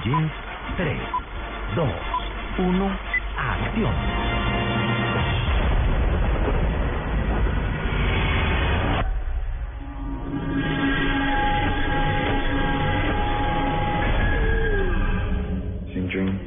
En Blue Jeans, 3, 2, 1, acción. Dream.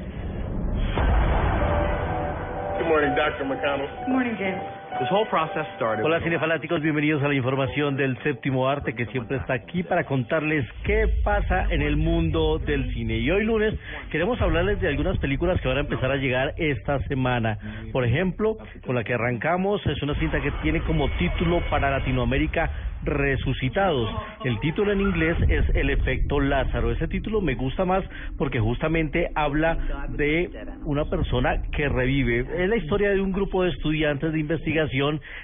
Good morning, Dr. McConnell. Good morning, James. This whole process started. Hola cinefanáticos, bienvenidos a la información del séptimo arte que siempre está aquí para contarles qué pasa en el mundo del cine. Y hoy lunes queremos hablarles de algunas películas que van a empezar a llegar esta semana. Por ejemplo, con la que arrancamos es una cinta que tiene como título para Latinoamérica Resucitados. El título en inglés es El efecto Lázaro. Ese título me gusta más porque justamente habla de una persona que revive. Es la historia de un grupo de estudiantes de investigación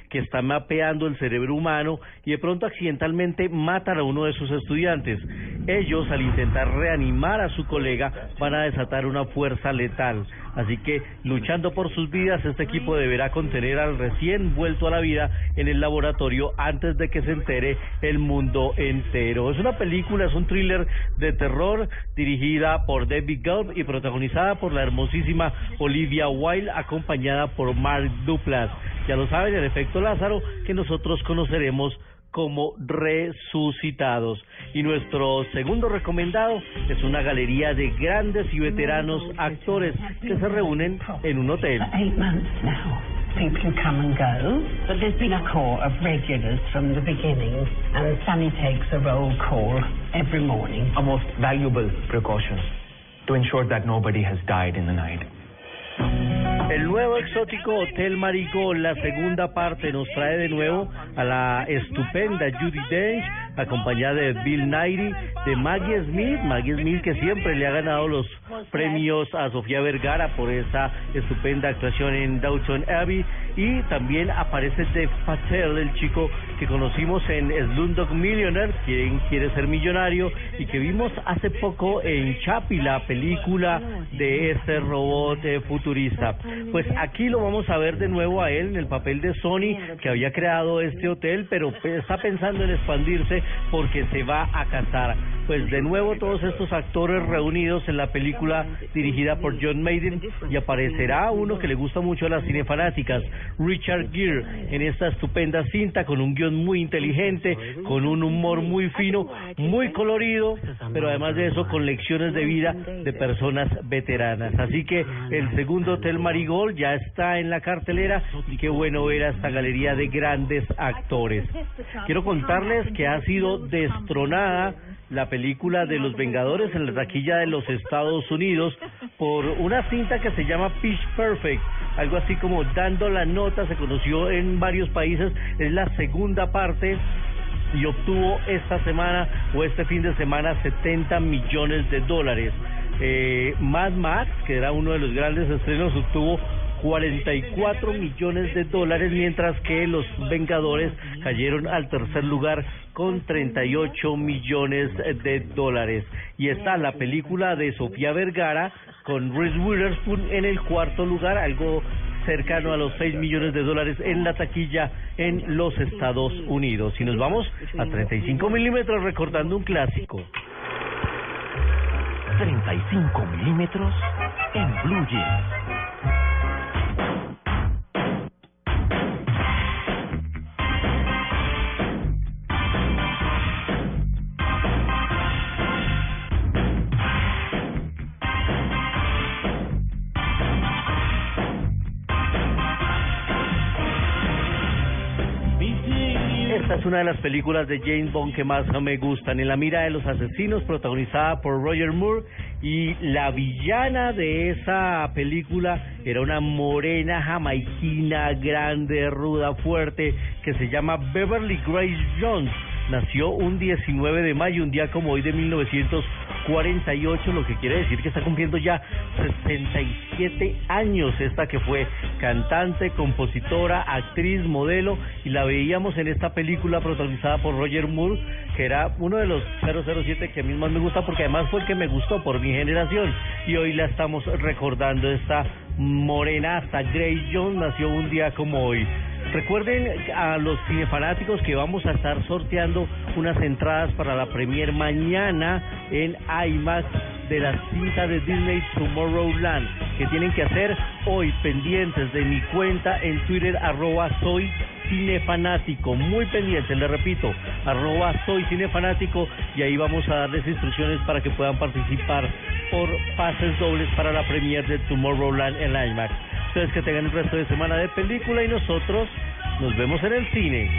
que está mapeando el cerebro humano y de pronto accidentalmente matan a uno de sus estudiantes. Ellos, al intentar reanimar a su colega, van a desatar una fuerza letal. Así que, luchando por sus vidas, este equipo deberá contener al recién vuelto a la vida en el laboratorio antes de que se entere el mundo entero. Es una película, es un thriller de terror dirigida por David Gelb y protagonizada por la hermosísima Olivia Wilde, acompañada por Mark Duplass. Ya lo saben, el efecto Lázaro, que nosotros conoceremos como resucitados. Y nuestro segundo recomendado es una galería de grandes y veteranos actores que se reúnen en un hotel. Eight months now. People come and go, but there's been a core of regulars from the beginning, and Sunny takes a roll call every morning. A most valuable precaution to ensure that nobody has died in the night. Nuevo exótico Hotel Marigold, la segunda parte, nos trae de nuevo a la estupenda Judy Dench, acompañada de Bill Nighy, de Maggie Smith, Maggie Smith que siempre le ha ganado los premios a Sofía Vergara por esa estupenda actuación en Downton Abbey, y también aparece Dev Patel, el chico que conocimos en Slumdog Millionaire, quien quiere ser millonario, y que vimos hace poco en Chappie, la película de ese robot eh, futurista. Pues aquí lo vamos a ver de nuevo a él en el papel de Sony, que había creado este hotel, pero está pensando en expandirse porque se va a casar. Pues de nuevo todos estos actores reunidos en la película dirigida por John Maiden y aparecerá uno que le gusta mucho a las cinefanáticas, Richard Gere, en esta estupenda cinta con un guion muy inteligente, con un humor muy fino, muy colorido, pero además de eso con lecciones de vida de personas veteranas. Así que el segundo Hotel Marigold ya está en la cartelera y qué bueno ver a esta galería de grandes actores. Quiero contarles que ha sido destronada la película de los Vengadores en la taquilla de los Estados Unidos por una cinta que se llama Pitch Perfect, algo así como dando la nota, se conoció en varios países, es la segunda parte y obtuvo esta semana o este fin de semana 70 millones de dólares. Eh, Mad Max, que era uno de los grandes estrenos, obtuvo 44 millones de dólares, mientras que los Vengadores cayeron al tercer lugar con 38 millones de dólares. Y está la película de Sofía Vergara con Reese Witherspoon en el cuarto lugar, algo cercano a los 6 millones de dólares en la taquilla en los Estados Unidos. Y nos vamos a 35 milímetros recordando un clásico. 35 milímetros en Blue Jeans. Es una de las películas de James Bond que más me gustan. En la mira de los asesinos, protagonizada por Roger Moore, y la villana de esa película era una morena jamaiquina, grande, ruda, fuerte, que se llama Beverly Grace Jones. nació un 19 de mayo, un día como hoy de 1948, lo que quiere decir que está cumpliendo ya 67 años esta que fue cantante, compositora, actriz, modelo y la veíamos en esta película protagonizada por Roger Moore, que era uno de los 007 que a mí más me gusta porque además fue el que me gustó por mi generación y hoy la estamos recordando esta morenaza Grace Jones nació un día como hoy. Recuerden a los cinefanáticos que vamos a estar sorteando unas entradas para la premier mañana en IMAX de la cinta de Disney Tomorrowland que tienen que hacer hoy pendientes de mi cuenta en Twitter arroba soy cinefanático, muy pendientes, le repito, arroba soy cinefanático y ahí vamos a darles instrucciones para que puedan participar por pases dobles para la premier de Tomorrowland en IMAX. Ustedes que tengan el resto de semana de película y nosotros nos vemos en el cine.